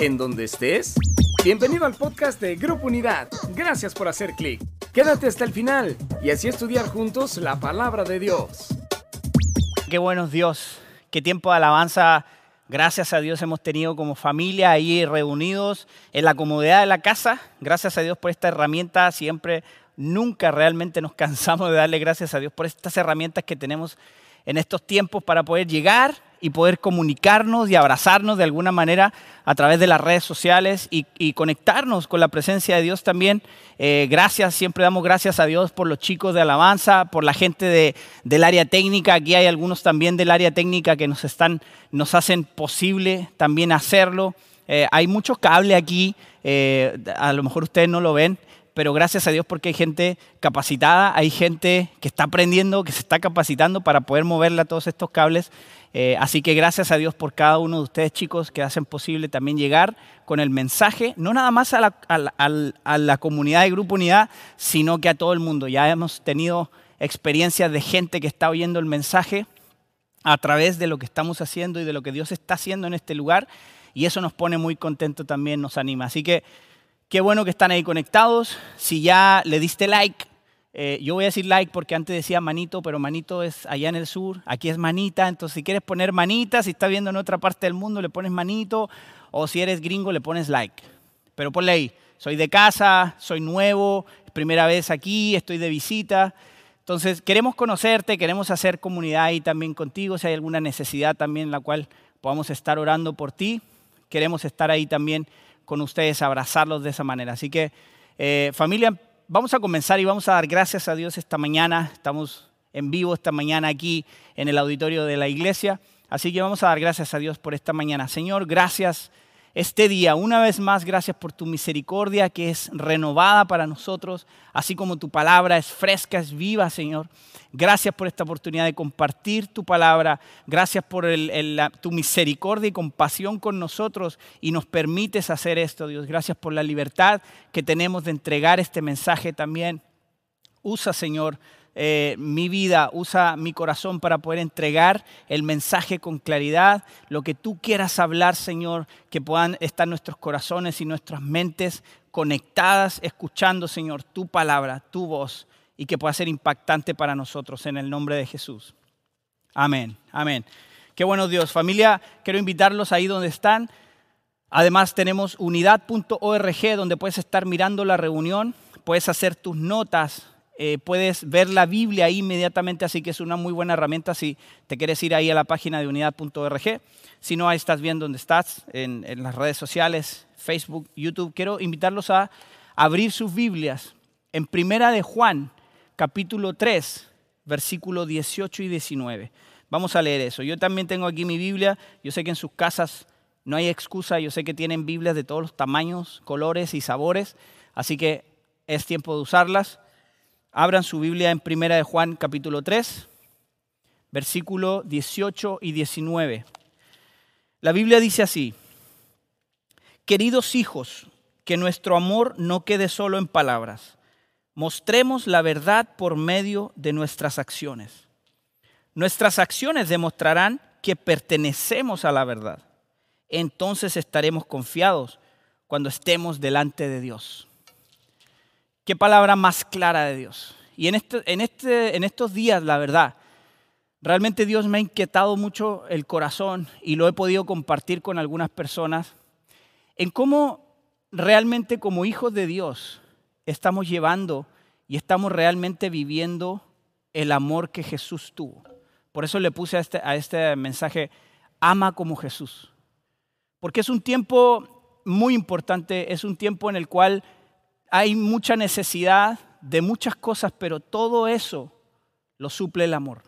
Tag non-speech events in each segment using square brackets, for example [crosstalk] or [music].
en donde estés. Bienvenido al podcast de Grupo Unidad. Gracias por hacer clic. Quédate hasta el final y así estudiar juntos la palabra de Dios. Qué buenos Dios, qué tiempo de alabanza. Gracias a Dios hemos tenido como familia ahí reunidos en la comodidad de la casa. Gracias a Dios por esta herramienta. Siempre, nunca realmente nos cansamos de darle gracias a Dios por estas herramientas que tenemos en estos tiempos para poder llegar y poder comunicarnos y abrazarnos de alguna manera a través de las redes sociales y, conectarnos con la presencia de Dios también. Eh, gracias, siempre damos gracias a Dios por los chicos de alabanza, por la gente de, del área técnica. Aquí hay algunos también del área técnica que nos, están, nos hacen posible también hacerlo. Eh, hay mucho cable aquí, eh, a lo mejor ustedes no lo ven, pero gracias a Dios porque hay gente capacitada, hay gente que está aprendiendo, que se está capacitando para poder moverle a todos estos cables. Eh, así que gracias a Dios por cada uno de ustedes chicos que hacen posible también llegar con el mensaje, no nada más a la, comunidad de Grupo Unidad, sino que a todo el mundo. Ya hemos tenido experiencias de gente que está oyendo el mensaje a través de lo que estamos haciendo y de lo que Dios está haciendo en este lugar. Y eso nos pone muy contentos también, nos anima. Así que Qué bueno que están ahí conectados. Si ya le diste like, eh, yo voy a decir like porque antes decía manito, pero manito es allá en el sur, aquí es manita. Entonces, si quieres poner manita, si estás viendo en otra parte del mundo, le pones manito. O si eres gringo, le pones like. Pero ponle ahí, soy de casa, soy nuevo, primera vez aquí, estoy de visita. Entonces, queremos conocerte, queremos hacer comunidad ahí también contigo. Si hay alguna necesidad también en la cual podamos estar orando por ti, queremos estar ahí también con ustedes, abrazarlos de esa manera. Así que, eh, familia, vamos a comenzar y vamos a dar gracias a Dios esta mañana. Estamos en vivo esta mañana aquí en el auditorio de la iglesia. Así que vamos a dar gracias a Dios por esta mañana. Señor, gracias este día. Una vez más, gracias por tu misericordia que es renovada para nosotros, así como tu palabra es fresca, es viva, Señor. Gracias por esta oportunidad de compartir tu palabra. Gracias por tu misericordia y compasión con nosotros y nos permites hacer esto, Dios. Gracias por la libertad que tenemos de entregar este mensaje también. Usa, Señor, eh, mi vida, usa mi corazón para poder entregar el mensaje con claridad, lo que tú quieras hablar, Señor, que puedan estar nuestros corazones y nuestras mentes conectadas, escuchando, Señor, tu palabra, tu voz, y que pueda ser impactante para nosotros en el nombre de Jesús. Amén, amén. Qué bueno Dios. Familia, quiero invitarlos ahí donde están. Además tenemos unidad.org donde puedes estar mirando la reunión, puedes hacer tus notas eh, puedes ver la Biblia ahí inmediatamente, así que es una muy buena herramienta si te quieres ir ahí a la página de unidad.org. Si no, ahí estás bien donde estás, en, las redes sociales, Facebook, YouTube. Quiero invitarlos a abrir sus Biblias en Primera de Juan, capítulo 3, versículo 18 y 19. Vamos a leer eso. Yo también tengo aquí mi Biblia. Yo sé que en sus casas no hay excusa. Yo sé que tienen Biblias de todos los tamaños, colores y sabores. Así que es tiempo de usarlas. Abran su Biblia en Primera de Juan capítulo 3, versículo 18 y 19. La Biblia dice así, queridos hijos, que nuestro amor no quede solo en palabras, mostremos la verdad por medio de nuestras acciones. Nuestras acciones demostrarán que pertenecemos a la verdad. Entonces estaremos confiados cuando estemos delante de Dios. Qué palabra más clara de Dios. Y en, este, en, este, en estos días, la verdad, realmente Dios me ha inquietado mucho el corazón y lo he podido compartir con algunas personas en cómo realmente como hijos de Dios estamos llevando y estamos realmente viviendo el amor que Jesús tuvo. Por eso le puse a este, a este mensaje, ama como Jesús. Porque es un tiempo muy importante, es un tiempo en el cual hay mucha necesidad de muchas cosas, pero todo eso lo suple el amor.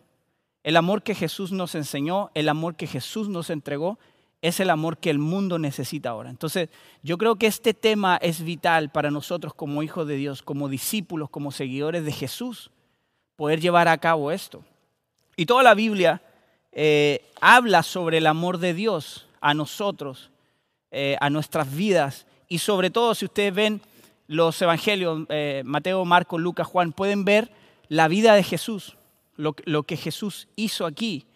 El amor que Jesús nos enseñó, el amor que Jesús nos entregó, es el amor que el mundo necesita ahora. Entonces, yo creo que este tema es vital para nosotros como hijos de Dios, como discípulos, como seguidores de Jesús, poder llevar a cabo esto. Y toda la Biblia eh, habla sobre el amor de Dios a nosotros, eh, a nuestras vidas, y sobre todo si ustedes ven los evangelios, eh, Mateo, Marco, Lucas, Juan, pueden ver la vida de Jesús, lo, que Jesús hizo aquí.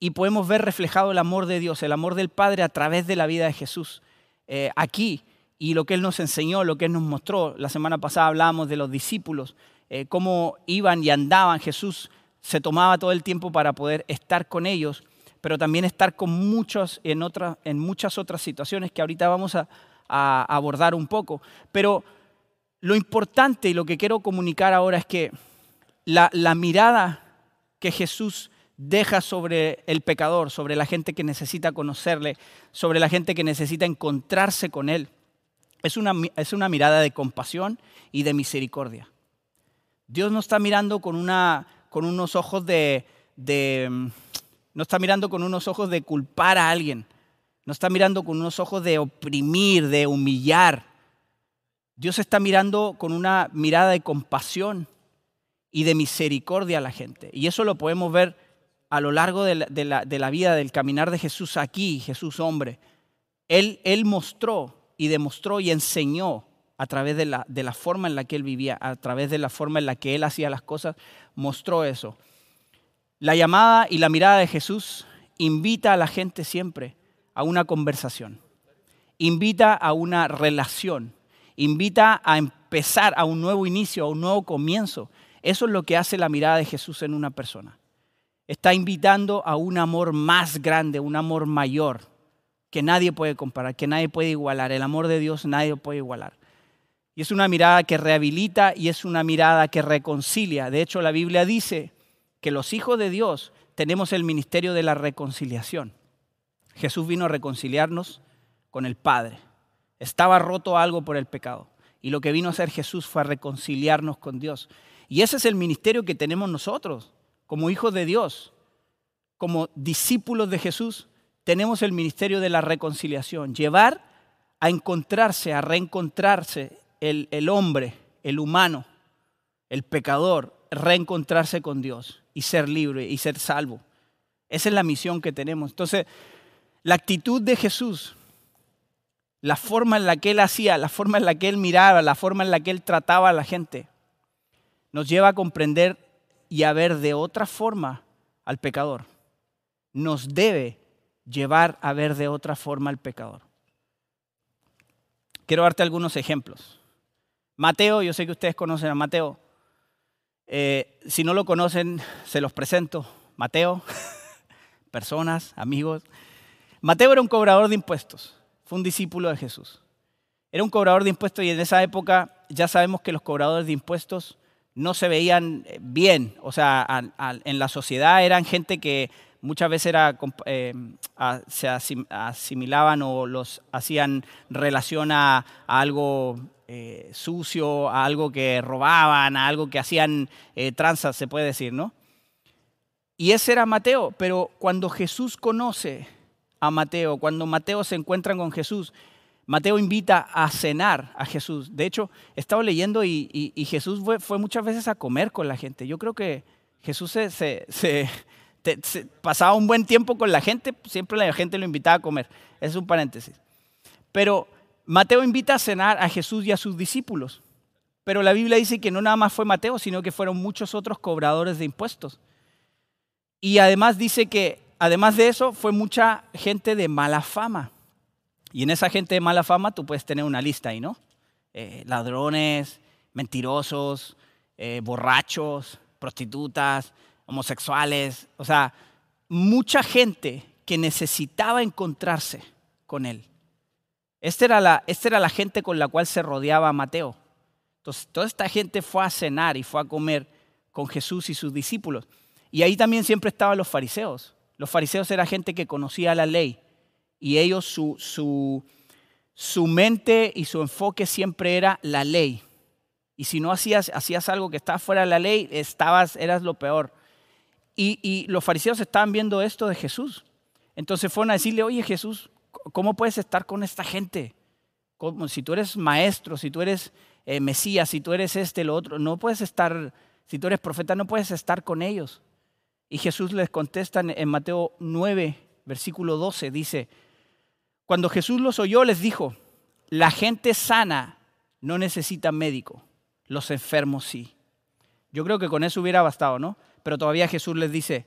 Y podemos ver reflejado el amor de Dios, el amor del Padre a través de la vida de Jesús. eh, aquí y lo que Él nos enseñó, lo que Él nos mostró. La semana pasada hablábamos de los discípulos, eh, cómo iban y andaban. Jesús se tomaba todo el tiempo para poder estar con ellos, pero también estar con muchos en, en muchas otras situaciones que ahorita vamos a, abordar un poco. Pero lo importante y lo que quiero comunicar ahora es que la, mirada que Jesús deja sobre el pecador, sobre la gente que necesita conocerle, sobre la gente que necesita encontrarse con Él, es una, es una mirada de compasión y de misericordia. Dios no está mirando con, una, con unos ojos de, mm, no está mirando con unos ojos de culpar a alguien, no está mirando con unos ojos de oprimir, de humillar. Dios está mirando con una mirada de compasión y de misericordia a la gente. Y eso lo podemos ver a lo largo de la, vida, del caminar de Jesús aquí, Jesús hombre. Él, él mostró y demostró y enseñó a través de la forma en la que él vivía, a través de la forma en la que él hacía las cosas, mostró eso. La llamada y la mirada de Jesús invita a la gente siempre a una conversación, invita a una relación, invita a empezar a un nuevo inicio, a un nuevo comienzo. Eso es lo que hace la mirada de Jesús en una persona. Está invitando a un amor más grande, un amor mayor, que nadie puede comparar, que nadie puede igualar. El amor de Dios nadie puede igualar. Y es una mirada que rehabilita y es una mirada que reconcilia. De hecho, la Biblia dice que los hijos de Dios tenemos el ministerio de la reconciliación. Jesús vino a reconciliarnos con el Padre. Estaba roto algo por el pecado. Y lo que vino a hacer Jesús fue a reconciliarnos con Dios. Y ese es el ministerio que tenemos nosotros, como hijos de Dios, como discípulos de Jesús tenemos el ministerio de la reconciliación, llevar a encontrarse, a reencontrarse el, el hombre, el humano, el pecador, reencontrarse con Dios y ser libre y ser salvo. Esa es la misión que tenemos. Entonces, la actitud de Jesús, la forma en la que él hacía, la forma en la que él miraba, la forma en la que él trataba a la gente, nos lleva a comprender y a ver de otra forma al pecador. Nos debe llevar a ver de otra forma al pecador. Quiero darte algunos ejemplos. Mateo, yo sé que ustedes conocen a Mateo. Eh, si no lo conocen, se los presento. Mateo, [laughs] personas, amigos. Mateo era un cobrador de impuestos, un discípulo de Jesús. Era un cobrador de impuestos y en esa época ya sabemos que los cobradores de impuestos no se veían bien. O sea, en la sociedad eran gente que muchas veces era, eh, se asimilaban o los hacían relación a, algo eh, sucio, a algo que robaban, a algo que hacían eh, tranzas, se puede decir, ¿no? Y ese era Mateo, pero cuando Jesús conoce a Mateo, cuando Mateo se encuentra con Jesús, Mateo invita a cenar a Jesús. De hecho, estaba leyendo y, Jesús fue, muchas veces a comer con la gente. Yo creo que Jesús se pasaba un buen tiempo con la gente, siempre la gente lo invitaba a comer. Es un paréntesis. Pero Mateo invita a cenar a Jesús y a sus discípulos. Pero la Biblia dice que no nada más fue Mateo, sino que fueron muchos otros cobradores de impuestos. Y además dice que, además de eso, fue mucha gente de mala fama. Y en esa gente de mala fama tú puedes tener una lista ahí, ¿no? Eh, ladrones, mentirosos, eh, borrachos, prostitutas, homosexuales, o sea, mucha gente que necesitaba encontrarse con él. Esta era, la, esta era la gente con la cual se rodeaba Mateo. Entonces, toda esta gente fue a cenar y fue a comer con Jesús y sus discípulos. Y ahí también siempre estaban los fariseos. Los fariseos era gente que conocía la ley y ellos, su, su, su mente y su enfoque siempre era la ley. Y si no hacías, hacías algo que estaba fuera de la ley, estabas, eras lo peor. Y, los fariseos estaban viendo esto de Jesús. Entonces fueron a decirle, oye Jesús, ¿cómo puedes estar con esta gente? Como si tú eres maestro, si tú eres eh, Mesías, si tú eres este, lo otro, no puedes estar, si tú eres profeta, no puedes estar con ellos. Y Jesús les contesta en Mateo 9, versículo 12, dice, cuando Jesús los oyó, les dijo, la gente sana no necesita médico, los enfermos sí. Yo creo que con eso hubiera bastado, ¿no? pero todavía Jesús les dice,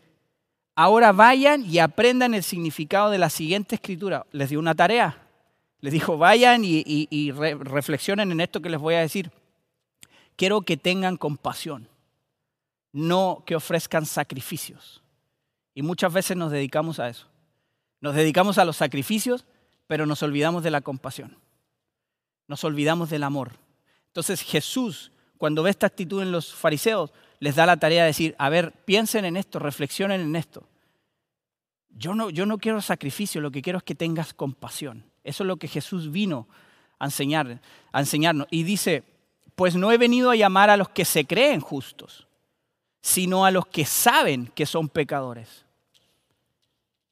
ahora vayan y aprendan el significado de la siguiente escritura. Les dio una tarea. Les dijo, vayan y, reflexionen en esto que les voy a decir. Quiero que tengan compasión, no que ofrezcan sacrificios. Y muchas veces nos dedicamos a eso. Nos dedicamos a los sacrificios, pero nos olvidamos de la compasión. Nos olvidamos del amor. Entonces Jesús, cuando ve esta actitud en los fariseos, les da la tarea de decir, a ver, piensen en esto, reflexionen en esto. Yo no, yo no quiero sacrificio, lo que quiero es que tengas compasión. Eso es lo que Jesús vino a, enseñar, a enseñarnos. Y dice, pues no he venido a llamar a los que se creen justos, sino a los que saben que son pecadores.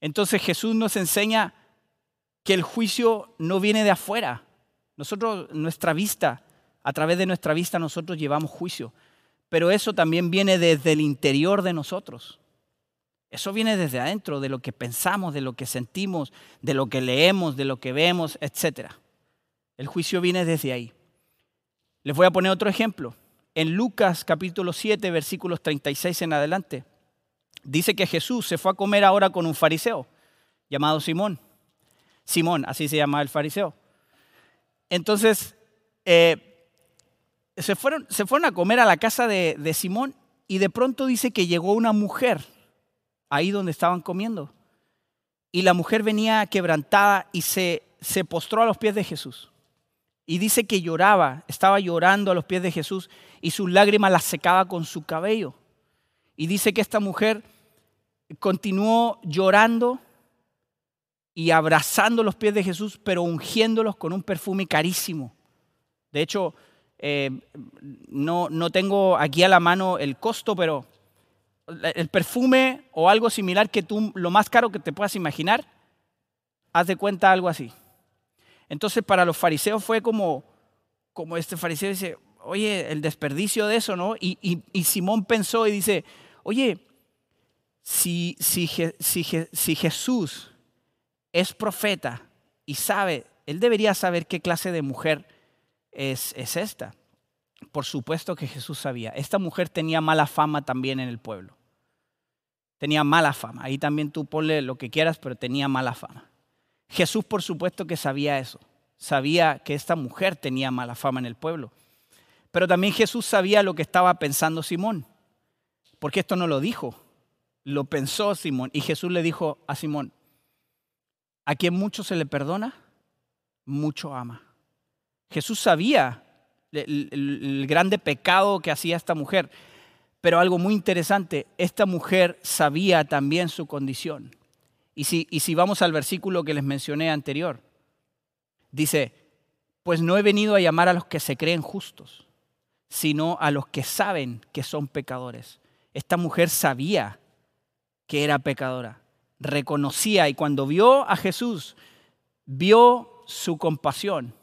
Entonces Jesús nos enseña que el juicio no viene de afuera. Nosotros, nuestra vista, a través de nuestra vista nosotros llevamos juicio, pero eso también viene desde el interior de nosotros. Eso viene desde adentro, de lo que pensamos, de lo que sentimos, de lo que leemos, de lo que vemos, etc. El juicio viene desde ahí. Les voy a poner otro ejemplo. En Lucas capítulo 7, versículos 36 en adelante, dice que Jesús se fue a comer ahora con un fariseo llamado Simón. Simón, así se llama el fariseo. Entonces, eh, se, fueron, se, fueron, a comer a la casa de, de Simón y de pronto dice que llegó una mujer ahí donde estaban comiendo. Y la mujer venía quebrantada y se, se postró a los pies de Jesús. Y dice que lloraba, estaba llorando a los pies de Jesús y sus lágrimas las secaba con su cabello. Y dice que esta mujer continuó llorando y abrazando los pies de Jesús, pero ungiéndolos con un perfume carísimo. De hecho, eh, no, no tengo aquí a la mano el costo, pero el perfume o algo similar que tú, lo más caro que te puedas imaginar, haz de cuenta algo así. Entonces para los fariseos fue como, como este fariseo dice, oye, el desperdicio de eso, ¿no? Y, Simón pensó y dice, oye, si, si, si, Jesús es profeta y sabe, él debería saber qué clase de mujer es, es esta. Por supuesto que Jesús sabía. Esta mujer tenía mala fama también en el pueblo. Tenía mala fama. Ahí también tú ponle lo que quieras, pero tenía mala fama. Jesús por supuesto que sabía eso. Sabía que esta mujer tenía mala fama en el pueblo. Pero también Jesús sabía lo que estaba pensando Simón. Porque esto no lo dijo. Lo pensó Simón. Y Jesús le dijo a Simón, a quien mucho se le perdona, mucho ama. Jesús sabía el, grande pecado que hacía esta mujer. Pero algo muy interesante, esta mujer sabía también su condición. Y si, y si vamos al versículo que les mencioné anterior, dice, pues no he venido a llamar a los que se creen justos, sino a los que saben que son pecadores. Esta mujer sabía que era pecadora, reconocía y cuando vio a Jesús, vio su compasión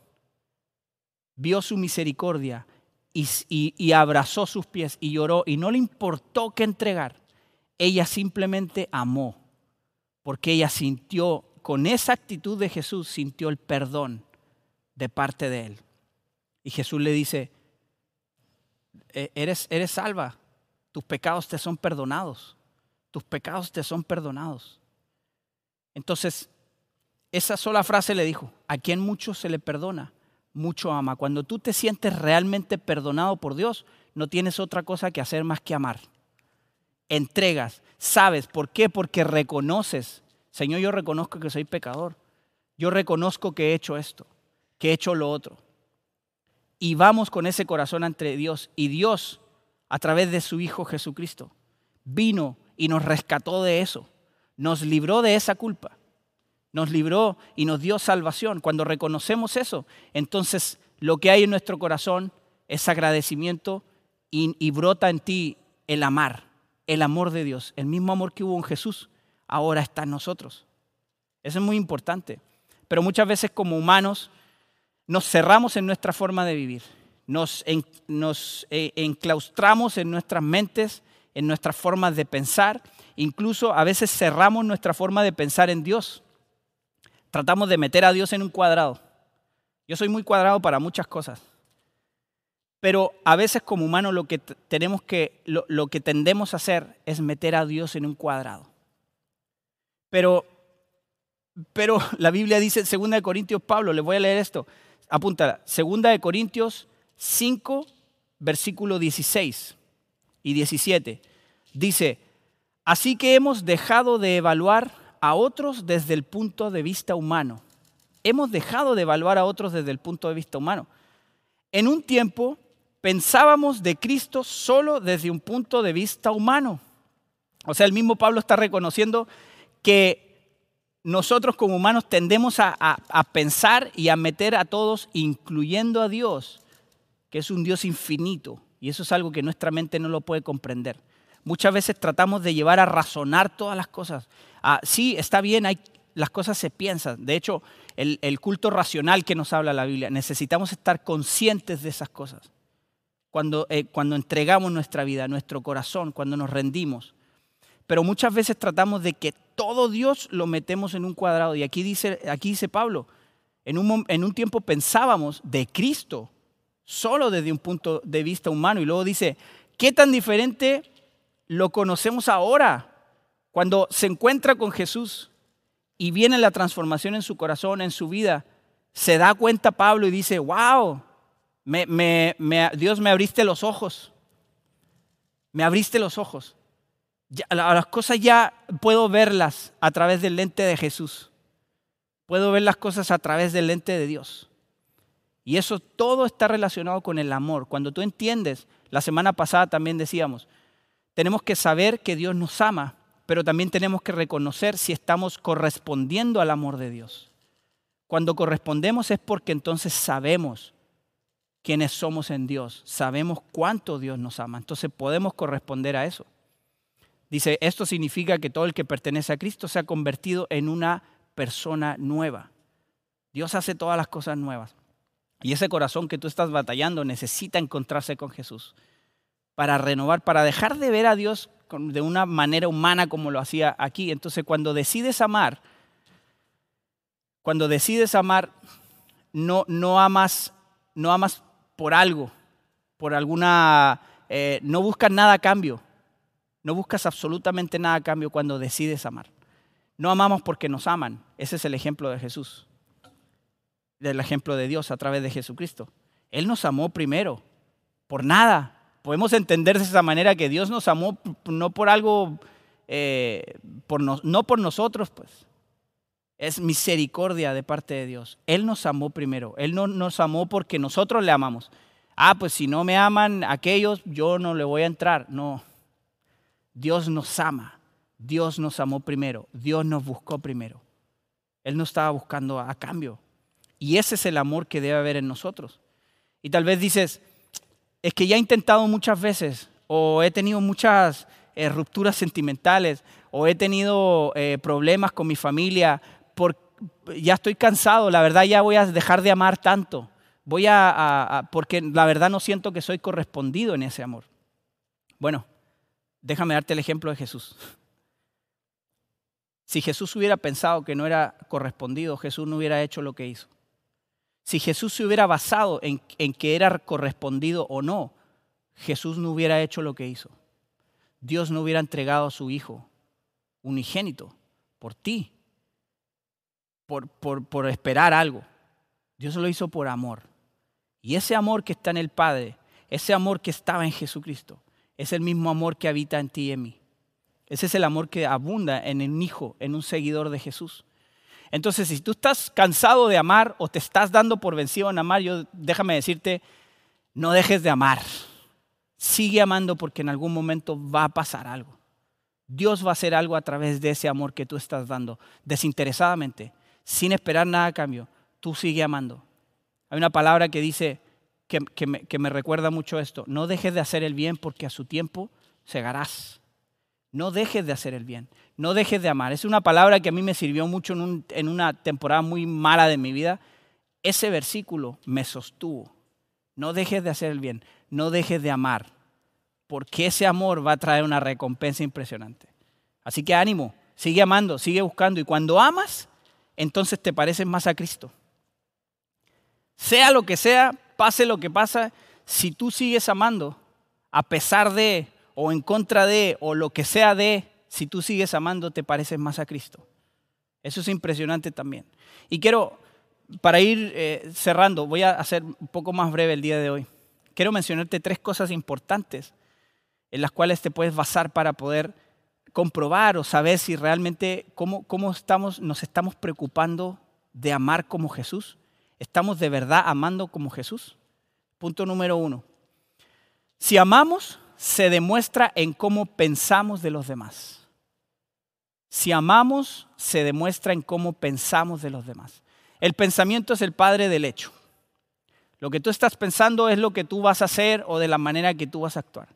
vio su misericordia y, abrazó sus pies y lloró y no le importó qué entregar. Ella simplemente amó, porque ella sintió, con esa actitud de Jesús, sintió el perdón de parte de él. Y Jesús le dice, e-, eres, eres salva, tus pecados te son perdonados, tus pecados te son perdonados. Entonces, esa sola frase le dijo, a quien mucho se le perdona, mucho ama. Cuando tú te sientes realmente perdonado por Dios, no tienes otra cosa que hacer más que amar. Entregas, sabes, ¿por qué? Porque reconoces, Señor, yo reconozco que soy pecador. Yo reconozco que he hecho esto, que he hecho lo otro. Y vamos con ese corazón ante Dios. Y Dios, a través de su Hijo Jesucristo, vino y nos rescató de eso. Nos libró de esa culpa nos libró y nos dio salvación. Cuando reconocemos eso, entonces lo que hay en nuestro corazón es agradecimiento y, brota en ti el amar, el amor de Dios. El mismo amor que hubo en Jesús, ahora está en nosotros. Eso es muy importante. Pero muchas veces como humanos nos cerramos en nuestra forma de vivir, nos, eh, enclaustramos en nuestras mentes, en nuestras formas de pensar, incluso a veces cerramos nuestra forma de pensar en Dios tratamos de meter a Dios en un cuadrado. Yo soy muy cuadrado para muchas cosas. Pero a veces como humanos lo que tenemos que lo, lo, que tendemos a hacer es meter a Dios en un cuadrado. Pero pero [laughs] la Biblia dice, 2 de Corintios, Pablo, les voy a leer esto, apúntala, 2 de Corintios 5, versículo 16 y 17, dice, así que hemos dejado de evaluar a otros desde el punto de vista humano. Hemos dejado de evaluar a otros desde el punto de vista humano. En un tiempo pensábamos de Cristo solo desde un punto de vista humano. O sea, el mismo Pablo está reconociendo que nosotros como humanos tendemos a, pensar y a meter a todos, incluyendo a Dios, que es un Dios infinito. Y eso es algo que nuestra mente no lo puede comprender. Muchas veces tratamos de llevar a razonar todas las cosas. Ah, sí, está bien, las cosas se piensan. De hecho, el, culto racional que nos habla la Biblia, necesitamos estar conscientes de esas cosas. Cuando, eh, cuando entregamos nuestra vida, nuestro corazón, cuando nos rendimos. Pero muchas veces tratamos de que todo Dios lo metemos en un cuadrado. Y aquí dice, aquí dice Pablo, en un, en un tiempo pensábamos de Cristo solo desde un punto de vista humano. Y luego dice, ¿qué tan diferente lo conocemos ahora? Cuando se encuentra con Jesús y viene la transformación en su corazón, en su vida, se da cuenta Pablo y dice, wow, Dios me abriste los ojos. Me abriste los ojos las cosas ya puedo verlas a través del lente de Jesús. Puedo ver las cosas a través del lente de Dios. Y eso todo está relacionado con el amor. Cuando tú entiendes, la semana pasada también decíamos, tenemos que saber que Dios nos ama, pero también tenemos que reconocer si estamos correspondiendo al amor de Dios. Cuando correspondemos es porque entonces sabemos quiénes somos en Dios, sabemos cuánto Dios nos ama, entonces podemos corresponder a eso. Dice, esto significa que todo el que pertenece a Cristo se ha convertido en una persona nueva. Dios hace todas las cosas nuevas. Y ese corazón que tú estás batallando necesita encontrarse con Jesús para renovar, para dejar de ver a Dios de una manera humana como lo hacía aquí. Entonces cuando decides amar, cuando decides amar, no, no, amas, no amas por algo, por alguna, eh, no buscas nada a cambio no buscas absolutamente nada a cambio cuando decides amar. No amamos porque nos aman. Ese es el ejemplo de Jesús. El ejemplo de Dios a través de Jesucristo. Él nos amó primero, por nada. Podemos entender de esa manera que Dios nos amó no por algo, eh, por no por nosotros, pues. Es misericordia de parte de Dios. Él nos amó primero. Él no nos amó porque nosotros le amamos. Ah, pues si no me aman aquellos, yo no le voy a entrar. No, Dios nos ama. Dios nos amó primero. Dios nos buscó primero. Él no estaba buscando a cambio. Y ese es el amor que debe haber en nosotros. Y tal vez dices, es que ya he intentado muchas veces, o he tenido muchas eh, rupturas sentimentales, o he tenido eh, problemas con mi familia, ya estoy cansado, la verdad ya voy a dejar de amar tanto. Voy a, porque la verdad no siento que soy correspondido en ese amor. Bueno, Déjame darte el ejemplo de Jesús. Si Jesús hubiera pensado que no era correspondido, Jesús no hubiera hecho lo que hizo. Si Jesús se hubiera basado en, que era correspondido o no, Jesús no hubiera hecho lo que hizo. Dios no hubiera entregado a su Hijo unigénito por ti, por, esperar algo. Dios lo hizo por amor. Y ese amor que está en el Padre, ese amor que estaba en Jesucristo, es el mismo amor que habita en ti y en mí. Ese es el amor que abunda en un hijo, en un seguidor de Jesús. Entonces, si tú estás cansado de amar o te estás dando por vencido en amar, yo déjame decirte, no dejes de amar. Sigue amando porque en algún momento va a pasar algo. Dios va a hacer algo a través de ese amor que tú estás dando, desinteresadamente, sin esperar nada a cambio. Tú sigue amando. Hay una palabra que dice, que, me, recuerda mucho esto. No dejes de hacer el bien porque a su tiempo segarás. No dejes de hacer el bien. No dejes de amar. Es una palabra que a mí me sirvió mucho en una temporada muy mala de mi vida. Ese versículo me sostuvo. No dejes de hacer el bien. No dejes de amar. Porque ese amor va a traer una recompensa impresionante. Así que ánimo. Sigue amando, sigue buscando. Y cuando amas, entonces te pareces más a Cristo. Sea lo que sea, pase lo que pasa, si tú sigues amando, a pesar de, o en contra de, o lo que sea de, si tú sigues amando, te pareces más a Cristo. Eso es impresionante también. Y quiero, para ir eh, cerrando, voy a hacer un poco más breve el día de hoy. Quiero mencionarte tres cosas importantes en las cuales te puedes basar para poder comprobar o saber si realmente cómo, cómo estamos, nos estamos preocupando de amar como Jesús. ¿Estamos de verdad amando como Jesús? Punto número uno. Si amamos, se demuestra en cómo pensamos de los demás. Si amamos, se demuestra en cómo pensamos de los demás. El pensamiento es el padre del hecho. Lo que tú estás pensando es lo que tú vas a hacer o de la manera que tú vas a actuar.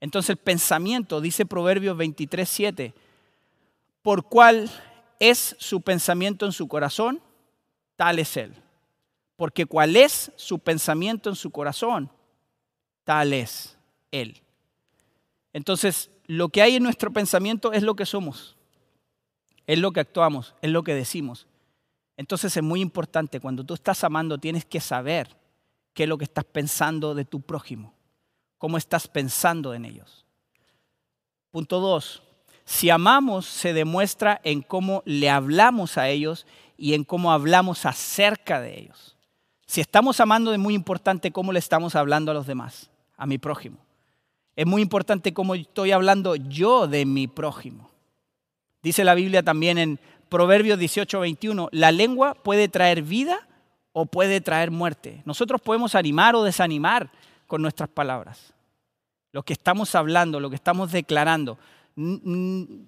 Entonces el pensamiento, dice Proverbios 23, 7, por cuál es su pensamiento en su corazón, tal es él. Porque cuál es su pensamiento en su corazón, tal es él. Entonces, lo que hay en nuestro pensamiento es lo que somos, es lo que actuamos, es lo que decimos. Entonces es muy importante, cuando tú estás amando, tienes que saber qué es lo que estás pensando de tu prójimo cómo estás pensando en ellos. Punto dos, si amamos se demuestra en cómo le hablamos a ellos y en cómo hablamos acerca de ellos. Si estamos amando es muy importante cómo le estamos hablando a los demás, a mi prójimo. Es muy importante cómo estoy hablando yo de mi prójimo. Dice la Biblia también en Proverbios 18, 21, la lengua puede traer vida o puede traer muerte. Nosotros podemos animar o desanimar con nuestras palabras. Lo que estamos hablando, lo que estamos declarando. Tan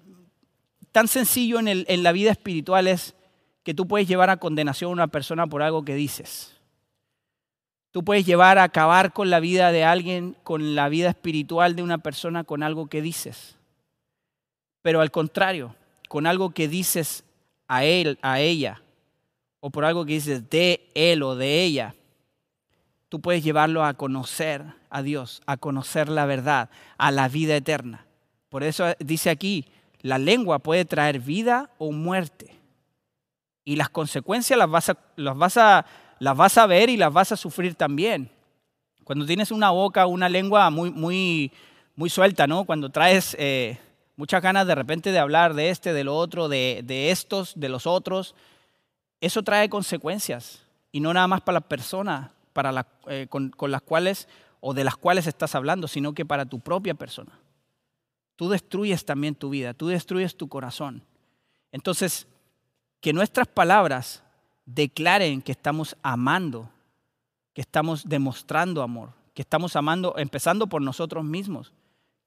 sencillo en, la vida espiritual es que tú puedes llevar a condenación a una persona por algo que dices. Tú puedes llevar a acabar con la vida de alguien, con la vida espiritual de una persona con algo que dices. Pero al contrario, con algo que dices a él, a ella, o por algo que dices de él o de ella, tú puedes llevarlo a conocer a Dios, a conocer la verdad, a la vida eterna. Por eso dice aquí, la lengua puede traer vida o muerte. Y las consecuencias las vas a, las vas a, las vas a ver y las vas a sufrir también. Cuando tienes una boca, una lengua muy, muy, muy suelta, ¿no? Cuando traes eh, muchas ganas de repente de hablar de este, de lo otro, de, de estos, de los otros, eso trae consecuencias. Y no nada más para la persona, para eh, con, con las cuales o de las cuales estás hablando, sino que para tu propia persona. Tú destruyes también tu vida, tú destruyes tu corazón. Entonces, que nuestras palabras declaren que estamos amando, que estamos demostrando amor, que estamos amando, empezando por nosotros mismos,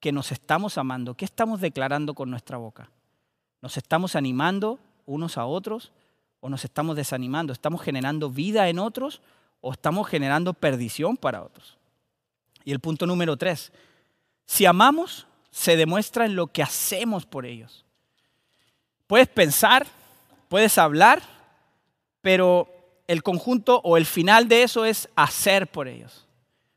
que nos estamos amando. ¿Qué estamos declarando con nuestra boca? ¿Nos estamos animando unos a otros o nos estamos desanimando? ¿Estamos generando vida en otros o estamos generando perdición para otros. Y el punto número tres, si amamos, se demuestra en lo que hacemos por ellos. Puedes pensar, puedes hablar, pero el conjunto o el final de eso es hacer por ellos.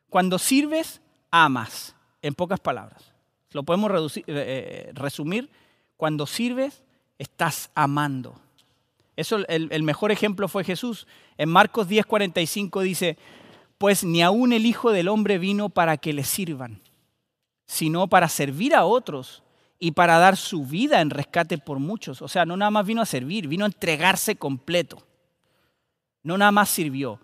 Cuando sirves, amas, en pocas palabras. Lo podemos eh, eh, resumir, cuando sirves, estás amando. Eso, el, mejor ejemplo fue Jesús. En Marcos 10:45 dice, pues ni aún el Hijo del Hombre vino para que le sirvan, sino para servir a otros y para dar su vida en rescate por muchos. O sea, no nada más vino a servir, vino a entregarse completo. No nada más sirvió,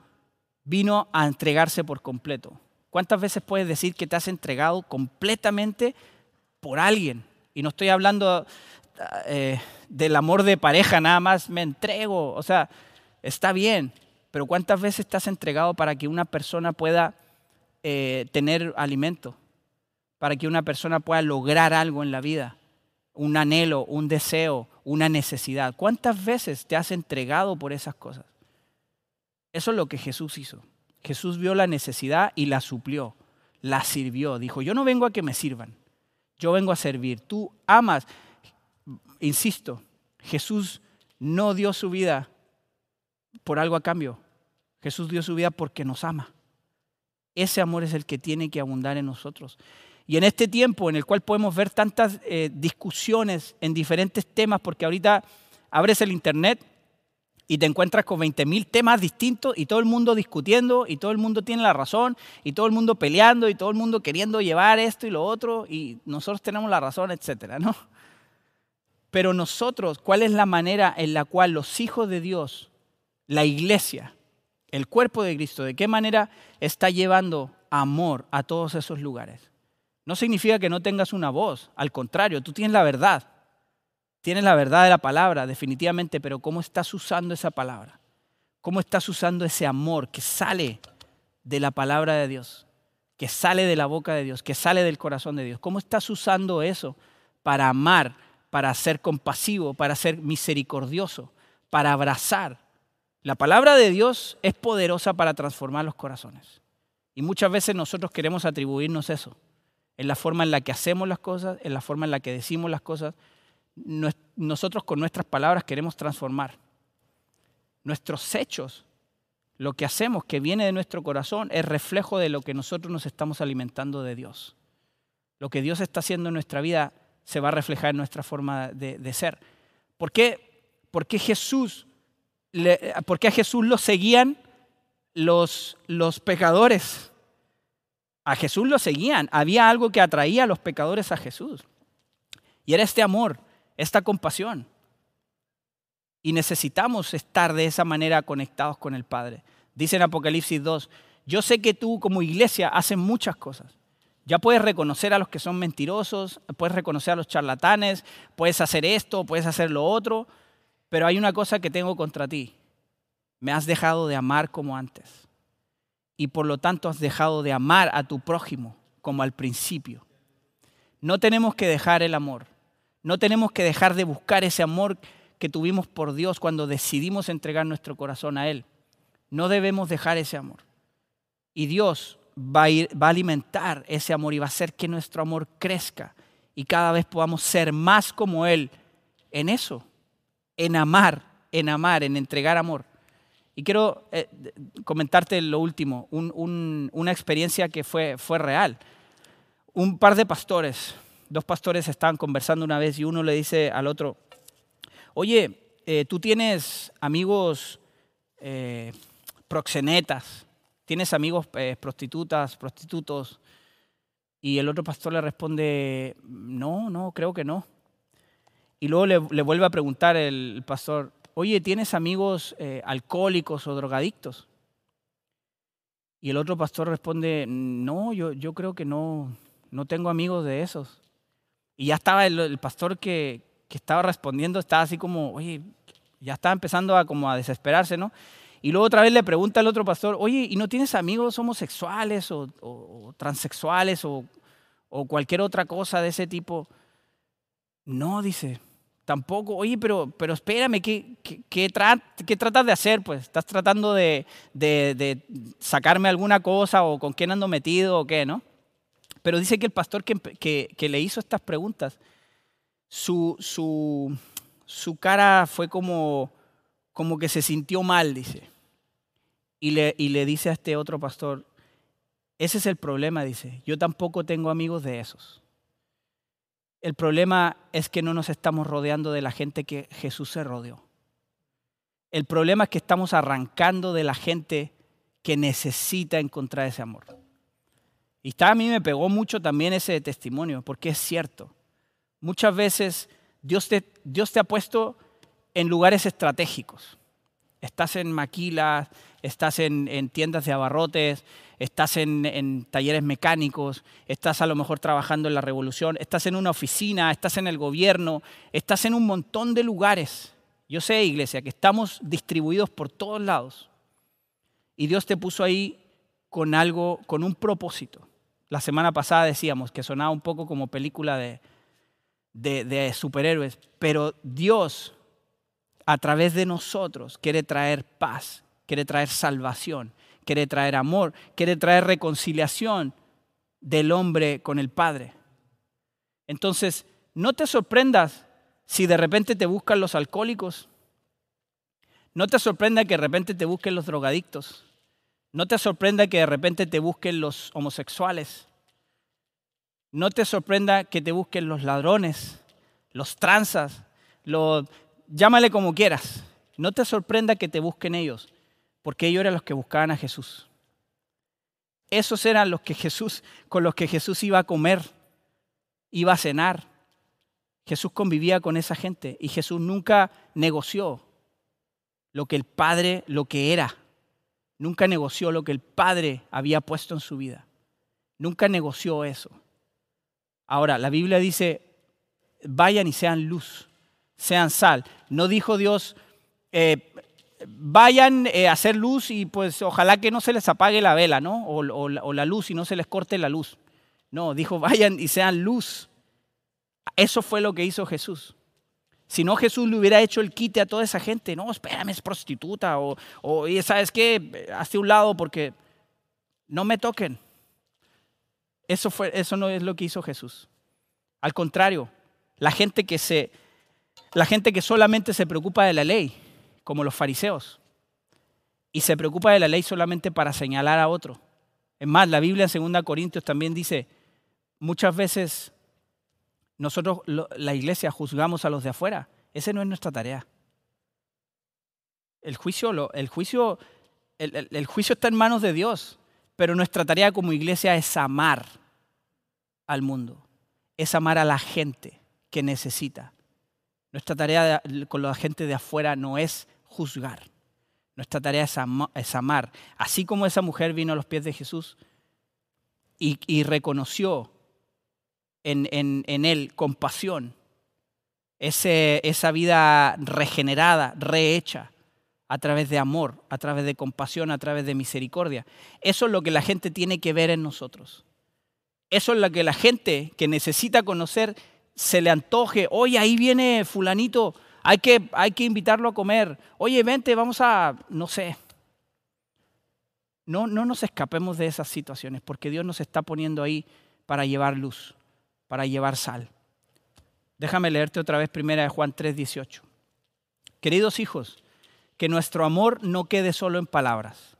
vino a entregarse por completo. ¿Cuántas veces puedes decir que te has entregado completamente por alguien? Y no estoy hablando eh, del amor de pareja, nada más me entrego. O sea, está bien, pero ¿cuántas veces has entregado para que una persona pueda eh, tener alimento? Para que una persona pueda lograr algo en la vida, un anhelo, un deseo, una necesidad. ¿Cuántas veces te has entregado por esas cosas? Eso es lo que Jesús hizo. Jesús vio la necesidad y la suplió, la sirvió. Dijo, yo no vengo a que me sirvan, yo vengo a servir. Tú amas insisto, Jesús no dio su vida por algo a cambio. Jesús dio su vida porque nos ama. Ese amor es el que tiene que abundar en nosotros. Y en este tiempo en el cual podemos ver tantas eh, discusiones en diferentes temas, porque ahorita abres el Internet y te encuentras con 20.000 temas distintos y todo el mundo discutiendo y todo el mundo tiene la razón y todo el mundo peleando y todo el mundo queriendo llevar esto y lo otro y nosotros tenemos la razón, etcétera, ¿no? Pero nosotros, ¿cuál es la manera en la cual los hijos de Dios, la iglesia, el cuerpo de Cristo, de qué manera está llevando amor a todos esos lugares? No significa que no tengas una voz, al contrario, tú tienes la verdad. Tienes la verdad de la palabra, definitivamente, pero ¿cómo estás usando esa palabra? ¿Cómo estás usando ese amor que sale de la palabra de Dios, que sale de la boca de Dios, que sale del corazón de Dios? ¿Cómo estás usando eso para amar para ser compasivo, para ser misericordioso, para abrazar. La palabra de Dios es poderosa para transformar los corazones. Y muchas veces nosotros queremos atribuirnos eso, en la forma en la que hacemos las cosas, en la forma en la que decimos las cosas. Nosotros con nuestras palabras queremos transformar. Nuestros hechos, lo que hacemos que viene de nuestro corazón, es reflejo de lo que nosotros nos estamos alimentando de Dios. Lo que Dios está haciendo en nuestra vida se va a reflejar en nuestra forma de, ser. ¿Por qué, por qué Jesús, por qué a Jesús lo seguían los, los pecadores? A Jesús lo seguían. Había algo que atraía a los pecadores a Jesús. Y era este amor, esta compasión. Y necesitamos estar de esa manera conectados con el Padre. Dice en Apocalipsis 2, yo sé que tú como iglesia haces muchas cosas. Ya puedes reconocer a los que son mentirosos, puedes reconocer a los charlatanes, puedes hacer esto, puedes hacer lo otro, pero hay una cosa que tengo contra ti. Me has dejado de amar como antes. Y por lo tanto has dejado de amar a tu prójimo como al principio. No tenemos que dejar el amor. No tenemos que dejar de buscar ese amor que tuvimos por Dios cuando decidimos entregar nuestro corazón a Él. No debemos dejar ese amor. Y Dios va a, alimentar ese amor y va a hacer que nuestro amor crezca y cada vez podamos ser más como Él en eso, en amar, en amar, en entregar amor. Y quiero eh, comentarte lo último, una experiencia que fue, fue real. Un par de pastores, dos pastores estaban conversando una vez y uno le dice al otro, oye, eh, tú tienes amigos eh, proxenetas, ¿Tienes amigos eh, prostitutas, prostitutos? Y el otro pastor le responde, no, no, creo que no. Y luego le, vuelve a preguntar el pastor, oye, ¿tienes amigos eh, alcohólicos o drogadictos? Y el otro pastor responde, no, yo, yo creo que no, no tengo amigos de esos. Y ya estaba el, pastor que, que, estaba respondiendo, estaba así como, oye, ya estaba empezando a, como a desesperarse, ¿no? Y luego otra vez le pregunta al otro pastor, oye, ¿y no tienes amigos homosexuales o, transexuales o, cualquier otra cosa de ese tipo? No, dice, tampoco. Oye, pero, pero espérame, ¿qué, tratas de hacer? Pues, ¿estás tratando de, sacarme alguna cosa o con quién ando metido o qué, no? Pero dice que el pastor que, le hizo estas preguntas, su, su, su cara fue como, como que se sintió mal, dice y le, dice a este otro pastor, ese es el problema, dice, yo tampoco tengo amigos de esos. El problema es que no nos estamos rodeando de la gente que Jesús se rodeó. El problema es que estamos arrancando de la gente que necesita encontrar ese amor. Y está, a mí me pegó mucho también ese testimonio, porque es cierto. Muchas veces Dios te, Dios te ha puesto en lugares estratégicos. Estás en maquilas, estás en, tiendas de abarrotes, estás en, talleres mecánicos, estás a lo mejor trabajando en la revolución, estás en una oficina, estás en el gobierno, estás en un montón de lugares. Yo sé, iglesia, que estamos distribuidos por todos lados. Y Dios te puso ahí con algo, con un propósito. La semana pasada decíamos que sonaba un poco como película de, superhéroes, pero Dios a través de nosotros quiere traer paz, quiere traer salvación, quiere traer amor, quiere traer reconciliación del hombre con el Padre. Entonces, no te sorprendas si de repente te buscan los alcohólicos. No te sorprenda que de repente te busquen los drogadictos. No te sorprenda que de repente te busquen los homosexuales. No te sorprenda que te busquen los ladrones, los tranzas, los llámale como quieras. No te sorprenda que te busquen ellos, porque ellos eran los que buscaban a Jesús. Esos eran los que Jesús, con los que Jesús iba a comer, iba a cenar. Jesús convivía con esa gente y Jesús nunca negoció lo que el Padre, lo que era. Nunca negoció lo que el Padre había puesto en su vida. Nunca negoció eso. Ahora, la Biblia dice, vayan y sean luz, sean sal. No dijo Dios, eh, vayan eh, a hacer luz y pues ojalá que no se les apague la vela, ¿no? O, la luz y no se les corte la luz. No, dijo, vayan y sean luz. Eso fue lo que hizo Jesús. Si no, Jesús le hubiera hecho el quite a toda esa gente. No, espérame, es prostituta. O, o ¿sabes qué? Hacia un lado porque no me toquen. Eso, fue, eso no es lo que hizo Jesús. Al contrario, la gente que se, la gente que solamente se preocupa de la ley, como los fariseos, y se preocupa de la ley solamente para señalar a otro. Es más, la Biblia en 2 Corintios también dice, muchas veces nosotros, la iglesia, juzgamos a los de afuera. Esa no es nuestra tarea. El juicio, el, juicio, el juicio está en manos de Dios, pero nuestra tarea como iglesia es amar al mundo, es amar a la gente que necesita. Nuestra tarea con la gente de afuera no es juzgar. Nuestra tarea es, amar. Así como esa mujer vino a los pies de Jesús y reconoció en, Él compasión, ese, esa vida regenerada, rehecha, a través de amor, a través de compasión, a través de misericordia. Eso es lo que la gente tiene que ver en nosotros. Eso es lo que la gente que necesita conocer se le antoje. Oye, ahí viene fulanito, hay que, hay que invitarlo a comer. Oye, vente, vamos a, no sé. No, no nos escapemos de esas situaciones porque Dios nos está poniendo ahí para llevar luz para llevar sal. Déjame leerte otra vez primera de Juan 3, 18. Queridos hijos, que nuestro amor no quede solo en palabras.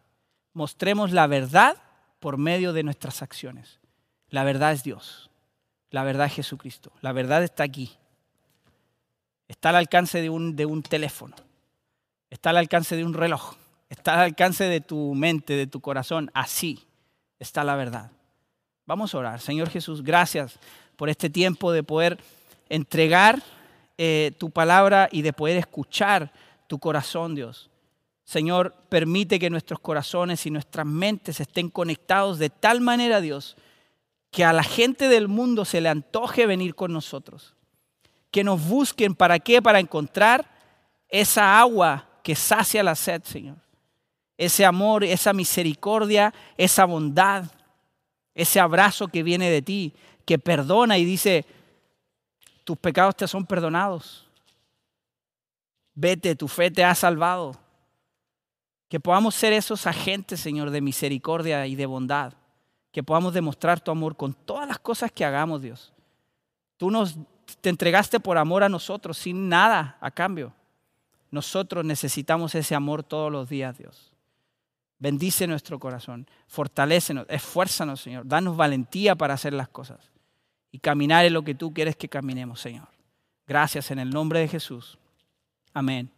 Mostremos la verdad por medio de nuestras acciones. La verdad es Dios. La verdad es Jesucristo. La verdad está aquí. Está al alcance de un, de un teléfono. Está al alcance de un reloj. Está al alcance de tu mente, de tu corazón. Así está la verdad. Vamos a orar. Señor Jesús, gracias por este tiempo de poder entregar eh, tu palabra y de poder escuchar tu corazón, Dios. Señor, permite que nuestros corazones y nuestras mentes estén conectados de tal manera, Dios, que a la gente del mundo se le antoje venir con nosotros. Que nos busquen, ¿para qué? Para encontrar esa agua que sacia la sed, Señor. Ese amor, esa misericordia, esa bondad, ese abrazo que viene de ti, que perdona y dice, tus pecados te son perdonados. Vete, tu fe te ha salvado. Que podamos ser esos agentes, Señor, de misericordia y de bondad. Que podamos demostrar tu amor con todas las cosas que hagamos, Dios. Tú nos te entregaste por amor a nosotros sin nada a cambio. Nosotros necesitamos ese amor todos los días, Dios. Bendice nuestro corazón, fortalécenos, esfuérzanos, Señor. Danos valentía para hacer las cosas y caminar en lo que tú quieres que caminemos, Señor. Gracias en el nombre de Jesús. Amén.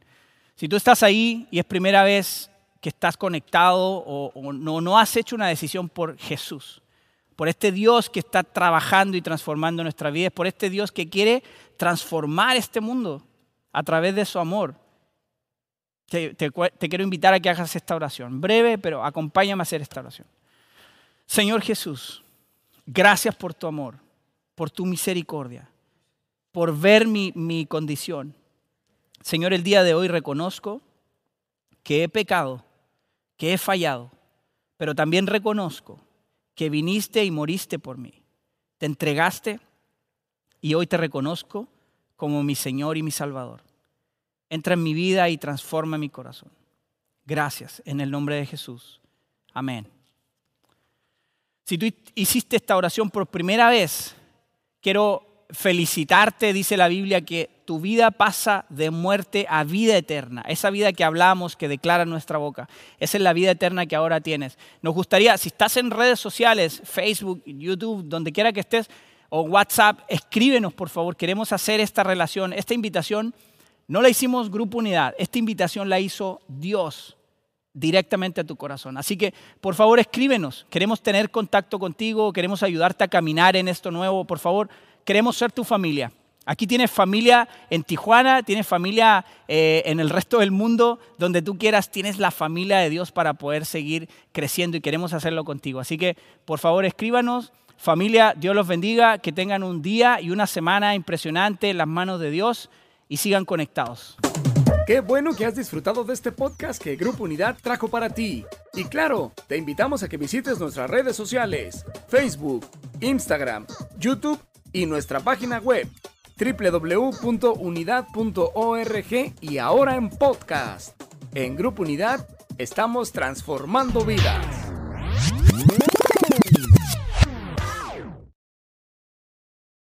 Si tú estás ahí y es primera vez que estás conectado o, no, no has hecho una decisión por Jesús, por este Dios que está trabajando y transformando nuestra vida, por este Dios que quiere transformar este mundo a través de su amor. te, quiero invitar a que hagas esta oración. Breve, pero acompáñame a hacer esta oración. Señor Jesús, gracias por tu amor por tu misericordia, por ver mi, mi condición. Señor, el día de hoy reconozco que he pecado, que he fallado, pero también reconozco que viniste y moriste por mí. Te entregaste y hoy te reconozco como mi Señor y mi Salvador. Entra en mi vida y transforma mi corazón. Gracias en el nombre de Jesús. Amén. Si tú hiciste esta oración por primera vez, quiero felicitarte, dice la Biblia, que tu vida pasa de muerte a vida eterna. Esa vida que hablamos, que declara nuestra boca. Esa es la vida eterna que ahora tienes. Nos gustaría, si estás en redes sociales, Facebook, YouTube, donde quiera que estés, o WhatsApp, escríbenos por favor. Queremos hacer esta relación, esta invitación. No la hicimos Grupo Unidad, esta invitación la hizo Dios directamente a tu corazón. Así que, por favor, escríbenos. Queremos tener contacto contigo, queremos ayudarte a caminar en esto nuevo. Por favor, queremos ser tu familia. Aquí tienes familia en Tijuana, tienes familia eh, en el resto del mundo, donde tú quieras, tienes la familia de Dios para poder seguir creciendo y queremos hacerlo contigo. Así que, por favor, escríbanos. Familia, Dios los bendiga, que tengan un día y una semana impresionante en las manos de Dios y sigan conectados. Qué bueno que has disfrutado de este podcast que Grupo Unidad trajo para ti. Y claro, te invitamos a que visites nuestras redes sociales, Facebook, Instagram, YouTube y nuestra página web www.unidad.org y ahora en podcast. En Grupo Unidad estamos transformando vidas.